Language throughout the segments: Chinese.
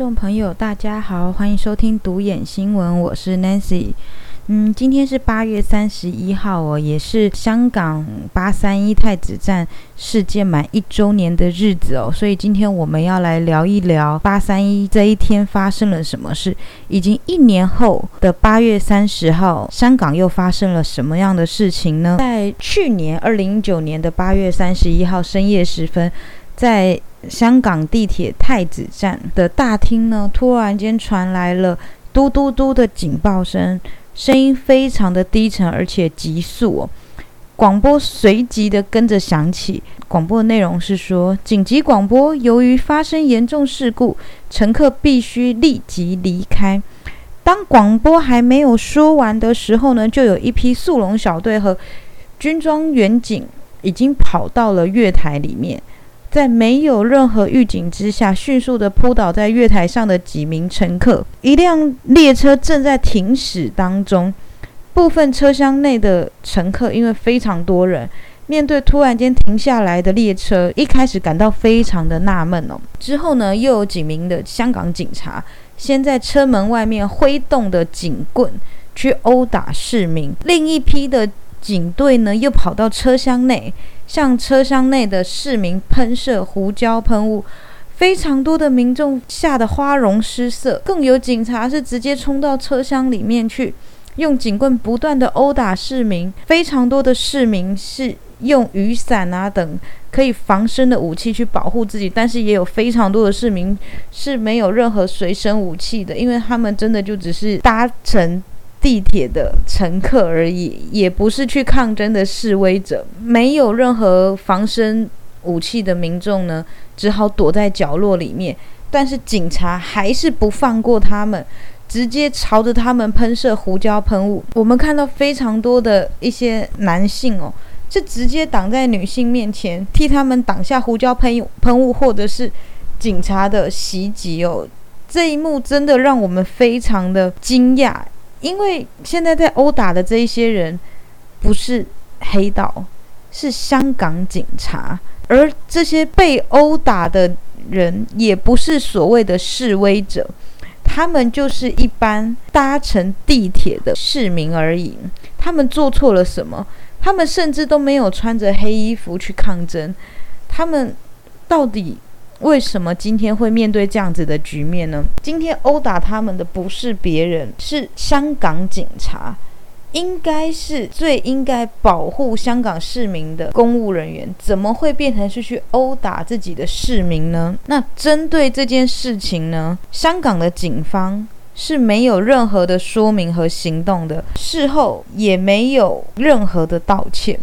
众朋友，大家好，欢迎收听独眼新闻，我是 Nancy。嗯，今天是八月三十一号哦，也是香港八三一太子站事件满一周年的日子哦，所以今天我们要来聊一聊八三一这一天发生了什么事。已经一年后的八月三十号，香港又发生了什么样的事情呢？在去年二零一九年的八月三十一号深夜时分，在香港地铁太子站的大厅呢，突然间传来了嘟嘟嘟的警报声。声音非常的低沉，而且急速哦。广播随即的跟着响起，广播的内容是说：紧急广播，由于发生严重事故，乘客必须立即离开。当广播还没有说完的时候呢，就有一批速龙小队和军装远警已经跑到了月台里面。在没有任何预警之下，迅速地扑倒在月台上的几名乘客。一辆列车正在停驶当中，部分车厢内的乘客因为非常多人，面对突然间停下来的列车，一开始感到非常的纳闷哦。之后呢，又有几名的香港警察先在车门外面挥动的警棍去殴打市民，另一批的。警队呢，又跑到车厢内，向车厢内的市民喷射胡椒喷雾，非常多的民众吓得花容失色，更有警察是直接冲到车厢里面去，用警棍不断的殴打市民，非常多的市民是用雨伞啊等可以防身的武器去保护自己，但是也有非常多的市民是没有任何随身武器的，因为他们真的就只是搭乘。地铁的乘客而已，也不是去抗争的示威者。没有任何防身武器的民众呢，只好躲在角落里面。但是警察还是不放过他们，直接朝着他们喷射胡椒喷雾。我们看到非常多的一些男性哦，是直接挡在女性面前，替他们挡下胡椒喷喷雾，或者是警察的袭击哦。这一幕真的让我们非常的惊讶。因为现在在殴打的这一些人，不是黑道，是香港警察，而这些被殴打的人也不是所谓的示威者，他们就是一般搭乘地铁的市民而已。他们做错了什么？他们甚至都没有穿着黑衣服去抗争。他们到底？为什么今天会面对这样子的局面呢？今天殴打他们的不是别人，是香港警察，应该是最应该保护香港市民的公务人员，怎么会变成是去殴打自己的市民呢？那针对这件事情呢，香港的警方是没有任何的说明和行动的，事后也没有任何的道歉。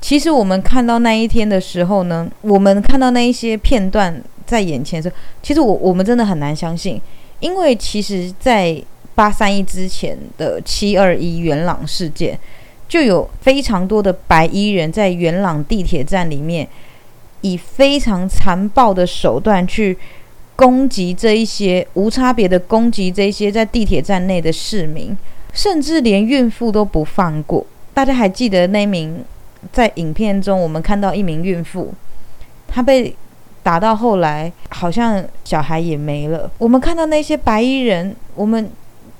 其实我们看到那一天的时候呢，我们看到那一些片段在眼前的时候，其实我我们真的很难相信，因为其实，在八三一之前的七二一元朗事件，就有非常多的白衣人在元朗地铁站里面，以非常残暴的手段去攻击这一些无差别的攻击这些在地铁站内的市民，甚至连孕妇都不放过。大家还记得那名？在影片中，我们看到一名孕妇，她被打到后来，好像小孩也没了。我们看到那些白衣人，我们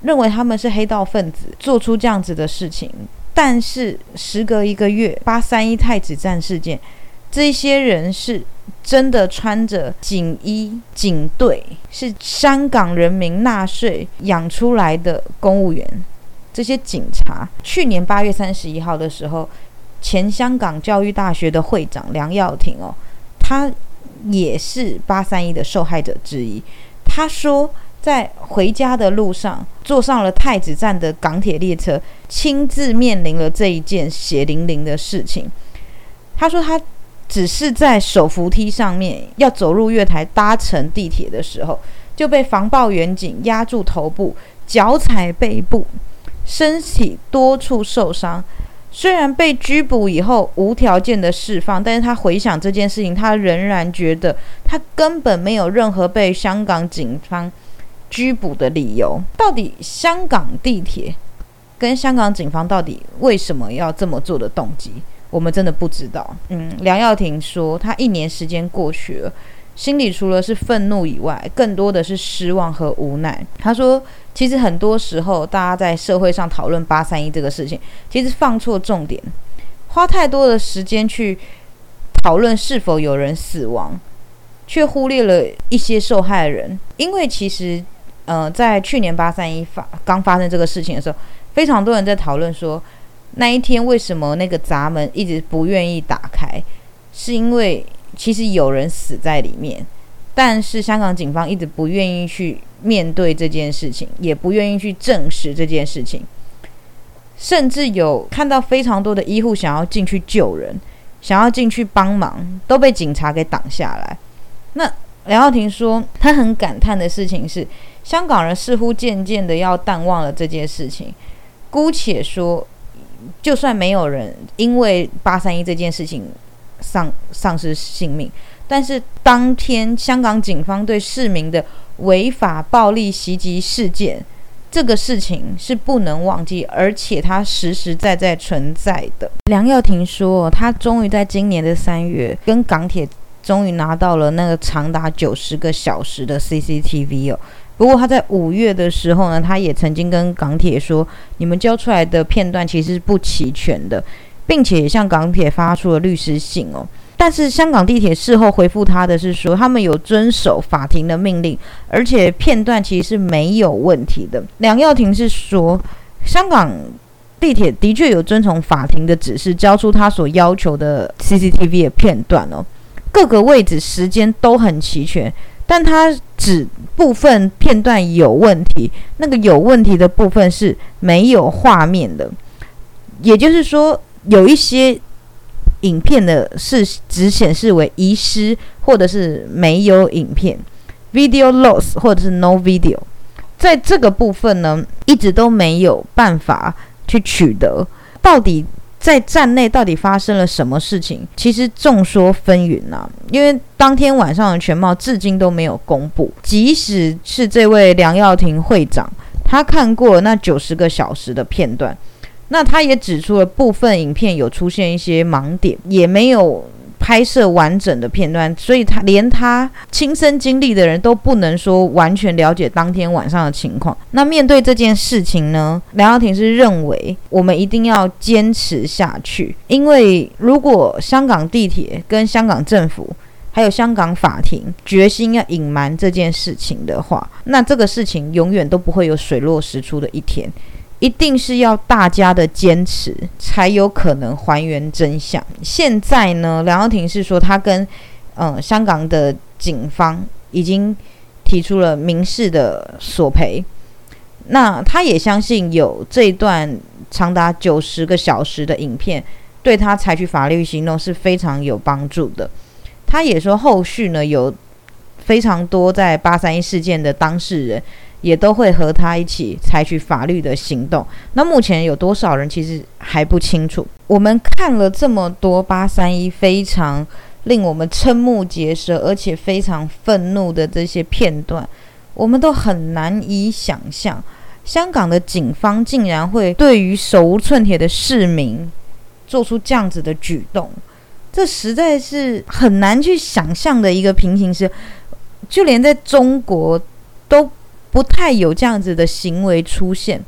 认为他们是黑道分子，做出这样子的事情。但是时隔一个月，八三一太子站事件，这些人是真的穿着警衣、警队，是香港人民纳税养出来的公务员。这些警察，去年八月三十一号的时候。前香港教育大学的会长梁耀廷哦，他也是八三一的受害者之一。他说，在回家的路上坐上了太子站的港铁列车，亲自面临了这一件血淋淋的事情。他说，他只是在手扶梯上面要走入月台搭乘地铁的时候，就被防暴远警压住头部、脚踩背部，身体多处受伤。虽然被拘捕以后无条件的释放，但是他回想这件事情，他仍然觉得他根本没有任何被香港警方拘捕的理由。到底香港地铁跟香港警方到底为什么要这么做的动机，我们真的不知道。嗯，梁耀廷说，他一年时间过去了，心里除了是愤怒以外，更多的是失望和无奈。他说，其实很多时候，大家在社会上讨论八三一这个事情，其实放错重点，花太多的时间去讨论是否有人死亡，却忽略了一些受害人。因为其实，呃，在去年八三一发刚发生这个事情的时候，非常多人在讨论说，那一天为什么那个闸门一直不愿意打开，是因为。其实有人死在里面，但是香港警方一直不愿意去面对这件事情，也不愿意去证实这件事情，甚至有看到非常多的医护想要进去救人，想要进去帮忙，都被警察给挡下来。那梁耀廷说，他很感叹的事情是，香港人似乎渐渐的要淡忘了这件事情。姑且说，就算没有人因为八三一这件事情。丧丧失性命，但是当天香港警方对市民的违法暴力袭击事件，这个事情是不能忘记，而且它实实在在存在的。梁耀廷说，他终于在今年的三月跟港铁终于拿到了那个长达九十个小时的 CCTV 哦。不过他在五月的时候呢，他也曾经跟港铁说，你们交出来的片段其实是不齐全的。并且也向港铁发出了律师信哦，但是香港地铁事后回复他的是说，他们有遵守法庭的命令，而且片段其实是没有问题的。梁耀廷是说，香港地铁的确有遵从法庭的指示，交出他所要求的 CCTV 的片段哦，各个位置时间都很齐全，但他指部分片段有问题，那个有问题的部分是没有画面的，也就是说。有一些影片的是只显示为遗失，或者是没有影片 （video loss） 或者是 no video，在这个部分呢，一直都没有办法去取得。到底在站内到底发生了什么事情？其实众说纷纭呐，因为当天晚上的全貌至今都没有公布。即使是这位梁耀廷会长，他看过那九十个小时的片段。那他也指出了部分影片有出现一些盲点，也没有拍摄完整的片段，所以他连他亲身经历的人都不能说完全了解当天晚上的情况。那面对这件事情呢，梁耀廷是认为我们一定要坚持下去，因为如果香港地铁跟香港政府还有香港法庭决心要隐瞒这件事情的话，那这个事情永远都不会有水落石出的一天。一定是要大家的坚持，才有可能还原真相。现在呢，梁耀廷是说他跟嗯香港的警方已经提出了民事的索赔。那他也相信有这段长达九十个小时的影片，对他采取法律行动是非常有帮助的。他也说后续呢有非常多在八三一事件的当事人。也都会和他一起采取法律的行动。那目前有多少人其实还不清楚。我们看了这么多八三一非常令我们瞠目结舌，而且非常愤怒的这些片段，我们都很难以想象，香港的警方竟然会对于手无寸铁的市民做出这样子的举动。这实在是很难去想象的一个平行时，就连在中国都。不太有这样子的行为出现，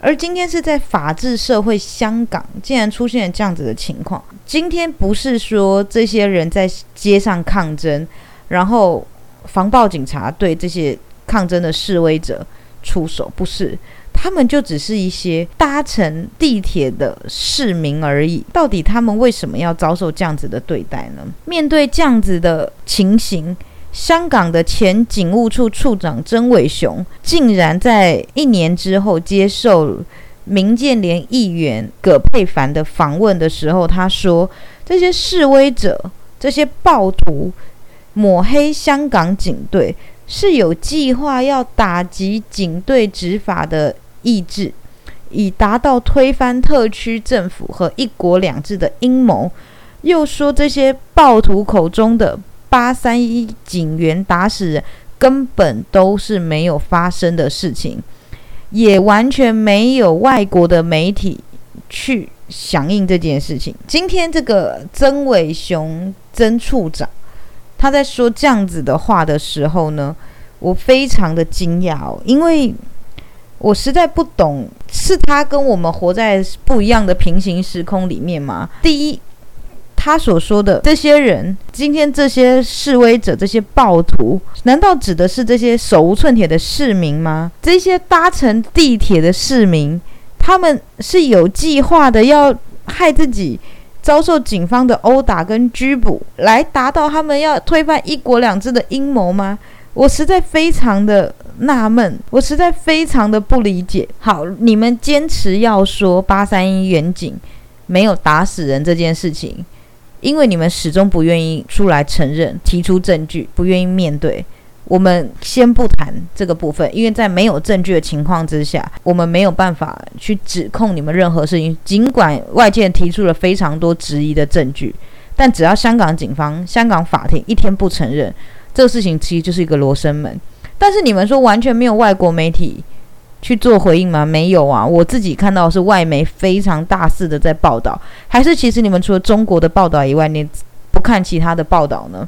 而今天是在法治社会香港，竟然出现了这样子的情况。今天不是说这些人在街上抗争，然后防暴警察对这些抗争的示威者出手，不是，他们就只是一些搭乘地铁的市民而已。到底他们为什么要遭受这样子的对待呢？面对这样子的情形。香港的前警务处处长曾伟雄竟然在一年之后接受民建联议员葛佩凡的访问的时候，他说：“这些示威者、这些暴徒抹黑香港警队，是有计划要打击警队执法的意志，以达到推翻特区政府和一国两制的阴谋。”又说这些暴徒口中的。八三一警员打死人，根本都是没有发生的事情，也完全没有外国的媒体去响应这件事情。今天这个曾伟雄曾处长，他在说这样子的话的时候呢，我非常的惊讶哦，因为我实在不懂，是他跟我们活在不一样的平行时空里面吗？第一，他所说的这些人，今天这些示威者、这些暴徒，难道指的是这些手无寸铁的市民吗？这些搭乘地铁的市民，他们是有计划的要害自己？遭受警方的殴打跟拘捕，来达到他们要推翻一国两制的阴谋吗？我实在非常的纳闷，我实在非常的不理解。好，你们坚持要说八三一远景没有打死人这件事情，因为你们始终不愿意出来承认、提出证据，不愿意面对。我们先不谈这个部分，因为在没有证据的情况之下，我们没有办法去指控你们任何事情。尽管外界提出了非常多质疑的证据，但只要香港警方、香港法庭一天不承认这个事情，其实就是一个罗生门。但是你们说完全没有外国媒体去做回应吗？没有啊，我自己看到是外媒非常大肆的在报道，还是其实你们除了中国的报道以外，你不看其他的报道呢？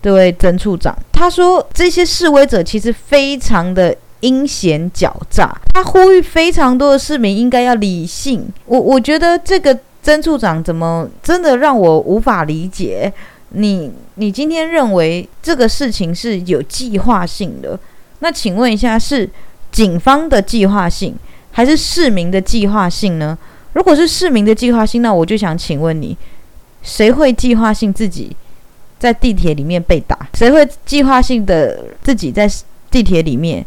这位曾处长他说，这些示威者其实非常的阴险狡诈。他呼吁非常多的市民应该要理性。我我觉得这个曾处长怎么真的让我无法理解？你你今天认为这个事情是有计划性的？那请问一下，是警方的计划性，还是市民的计划性呢？如果是市民的计划性，那我就想请问你，谁会计划性自己？在地铁里面被打，谁会计划性的自己在地铁里面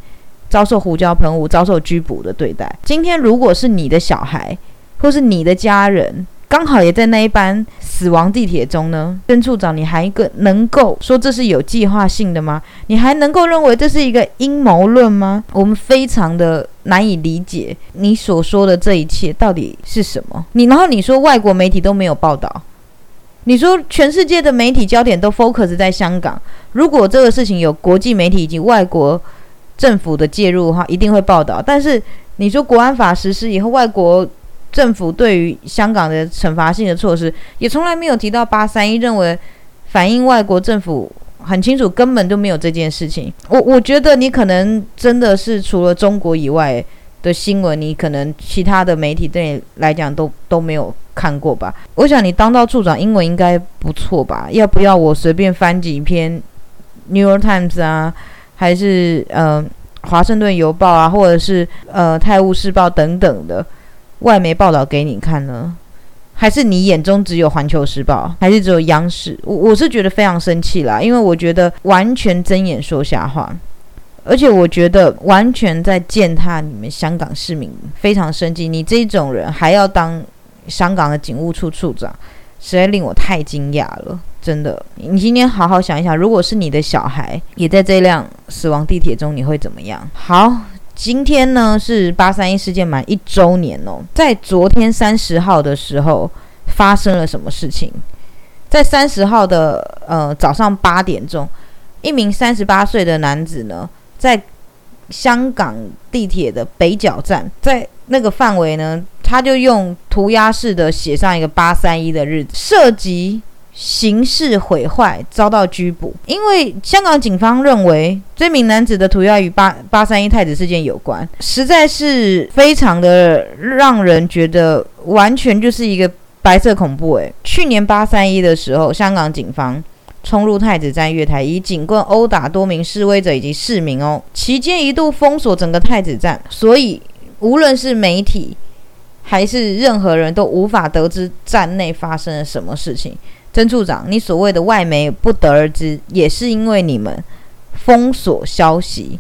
遭受胡椒喷雾、遭受拘捕的对待？今天如果是你的小孩，或是你的家人，刚好也在那一班死亡地铁中呢？曾处长，你还一个能够说这是有计划性的吗？你还能够认为这是一个阴谋论吗？我们非常的难以理解你所说的这一切到底是什么？你然后你说外国媒体都没有报道。你说全世界的媒体焦点都 focus 在香港，如果这个事情有国际媒体以及外国政府的介入的话，一定会报道。但是你说国安法实施以后，外国政府对于香港的惩罚性的措施，也从来没有提到八三一，认为反映外国政府很清楚，根本就没有这件事情。我我觉得你可能真的是除了中国以外的新闻，你可能其他的媒体对你来讲都都没有。看过吧？我想你当到处长，英文应该不错吧？要不要我随便翻几篇《New York Times》啊，还是呃《华盛顿邮报》啊，或者是呃《泰晤士报》等等的外媒报道给你看呢？还是你眼中只有《环球时报》，还是只有央视？我我是觉得非常生气啦，因为我觉得完全睁眼说瞎话，而且我觉得完全在践踏你们香港市民，非常生气。你这种人还要当？香港的警务处处长，实在令我太惊讶了，真的。你今天好好想一想，如果是你的小孩也在这辆死亡地铁中，你会怎么样？好，今天呢是八三一事件满一周年哦。在昨天三十号的时候发生了什么事情？在三十号的呃早上八点钟，一名三十八岁的男子呢，在香港地铁的北角站，在那个范围呢。他就用涂鸦式的写上一个八三一的日子，涉及刑事毁坏，遭到拘捕。因为香港警方认为这名男子的涂鸦与八八三一太子事件有关，实在是非常的让人觉得完全就是一个白色恐怖。诶，去年八三一的时候，香港警方冲入太子站月台，以警棍殴打多名示威者以及市民哦，期间一度封锁整个太子站，所以无论是媒体。还是任何人都无法得知站内发生了什么事情。曾处长，你所谓的外媒不得而知，也是因为你们封锁消息、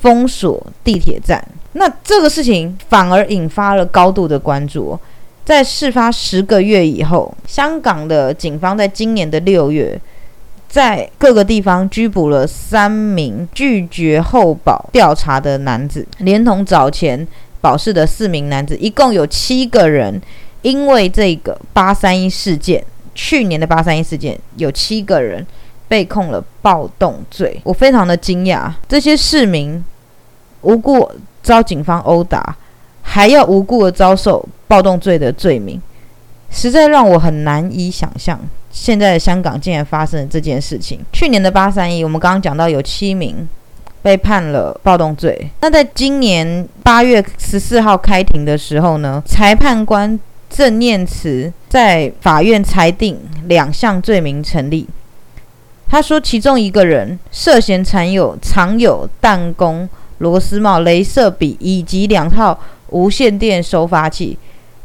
封锁地铁站。那这个事情反而引发了高度的关注。在事发十个月以后，香港的警方在今年的六月，在各个地方拘捕了三名拒绝后保调查的男子，连同早前。保释的四名男子，一共有七个人，因为这个八三一事件，去年的八三一事件，有七个人被控了暴动罪。我非常的惊讶，这些市民无故遭警方殴打，还要无故的遭受暴动罪的罪名，实在让我很难以想象。现在的香港竟然发生了这件事情。去年的八三一，我们刚刚讲到有七名被判了暴动罪。那在今年八月十四号开庭的时候呢，裁判官郑念慈在法院裁定两项罪名成立。他说，其中一个人涉嫌藏有藏有弹弓、螺丝帽、镭射笔以及两套无线电收发器。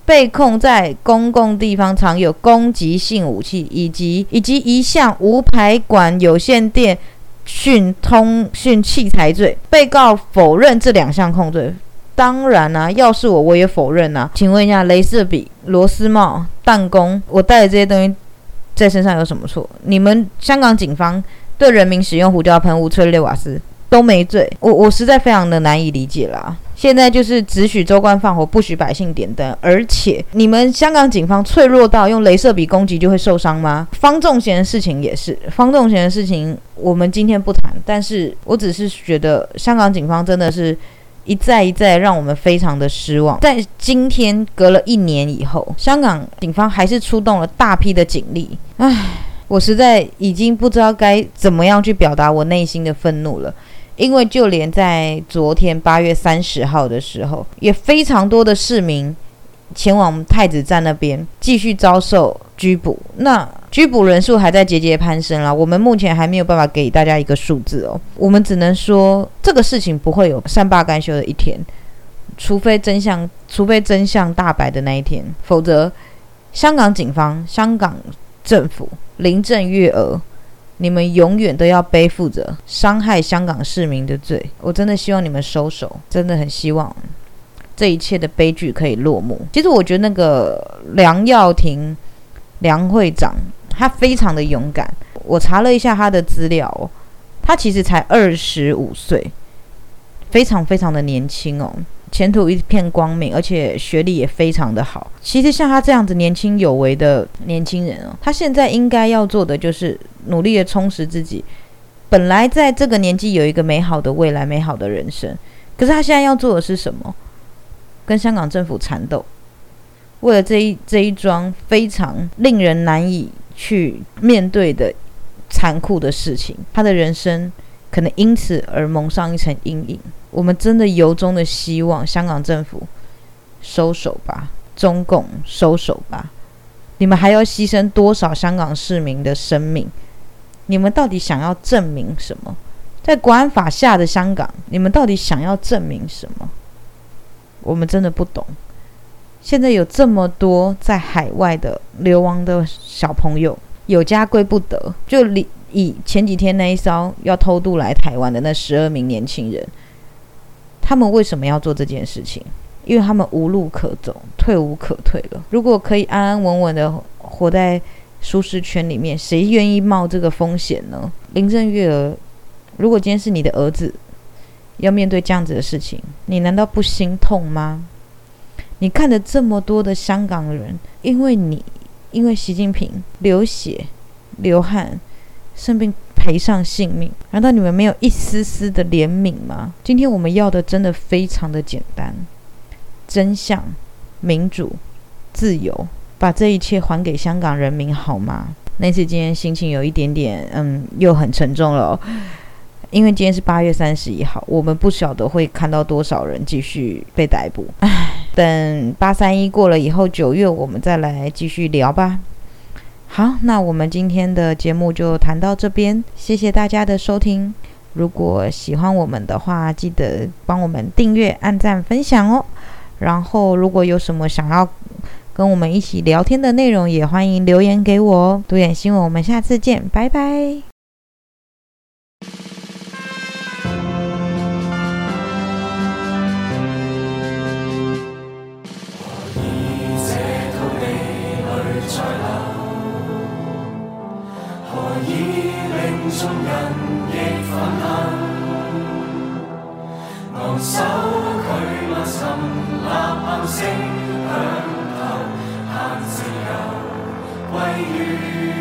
被控在公共地方藏有攻击性武器，以及以及一项无排管有线电讯通讯器材罪。被告否认这两项控罪。当然啦，要是我，我也否认呐。请问一下，镭射笔、螺丝帽、弹弓，我带的这些东西在身上有什么错？你们香港警方对人民使用胡椒喷雾、催泪瓦斯都没罪，我我实在非常的难以理解啦。现在就是只许州官放火，不许百姓点灯。而且你们香港警方脆弱到用镭射笔攻击就会受伤吗？方仲贤的事情也是，方仲贤的事情我们今天不谈。但是我只是觉得香港警方真的是一再一再让我们非常的失望。在今天隔了一年以后，香港警方还是出动了大批的警力。唉，我实在已经不知道该怎么样去表达我内心的愤怒了。因为就连在昨天八月三十号的时候，也非常多的市民前往太子站那边继续遭受拘捕。那拘捕人数还在节节攀升啦，我们目前还没有办法给大家一个数字哦。我们只能说这个事情不会有善罢甘休的一天，除非真相，除非真相大白的那一天，否则香港警方、香港政府、林郑月娥。你们永远都要背负着伤害香港市民的罪，我真的希望你们收手，真的很希望这一切的悲剧可以落幕。其实我觉得那个梁耀庭梁会长他非常的勇敢，我查了一下他的资料哦，他其实才二十五岁，非常非常的年轻哦。前途一片光明，而且学历也非常的好。其实像他这样子年轻有为的年轻人哦，他现在应该要做的就是努力的充实自己。本来在这个年纪有一个美好的未来、美好的人生，可是他现在要做的是什么？跟香港政府缠斗，为了这一这一桩非常令人难以去面对的残酷的事情，他的人生可能因此而蒙上一层阴影。我们真的由衷的希望香港政府收手吧，中共收手吧！你们还要牺牲多少香港市民的生命？你们到底想要证明什么？在国安法下的香港，你们到底想要证明什么？我们真的不懂。现在有这么多在海外的流亡的小朋友，有家归不得。就以前几天那一艘要偷渡来台湾的那十二名年轻人。他们为什么要做这件事情？因为他们无路可走，退无可退了。如果可以安安稳稳的活在舒适圈里面，谁愿意冒这个风险呢？林正月儿，如果今天是你的儿子，要面对这样子的事情，你难道不心痛吗？你看着这么多的香港人，因为你，因为习近平流血、流汗、生病。赔上性命，难道你们没有一丝丝的怜悯吗？今天我们要的真的非常的简单，真相、民主、自由，把这一切还给香港人民好吗？那次今天心情有一点点，嗯，又很沉重了，因为今天是八月三十一号，我们不晓得会看到多少人继续被逮捕。唉，等八三一过了以后，九月我们再来继续聊吧。好，那我们今天的节目就谈到这边，谢谢大家的收听。如果喜欢我们的话，记得帮我们订阅、按赞、分享哦。然后，如果有什么想要跟我们一起聊天的内容，也欢迎留言给我哦。独眼新闻，我们下次见，拜拜。You.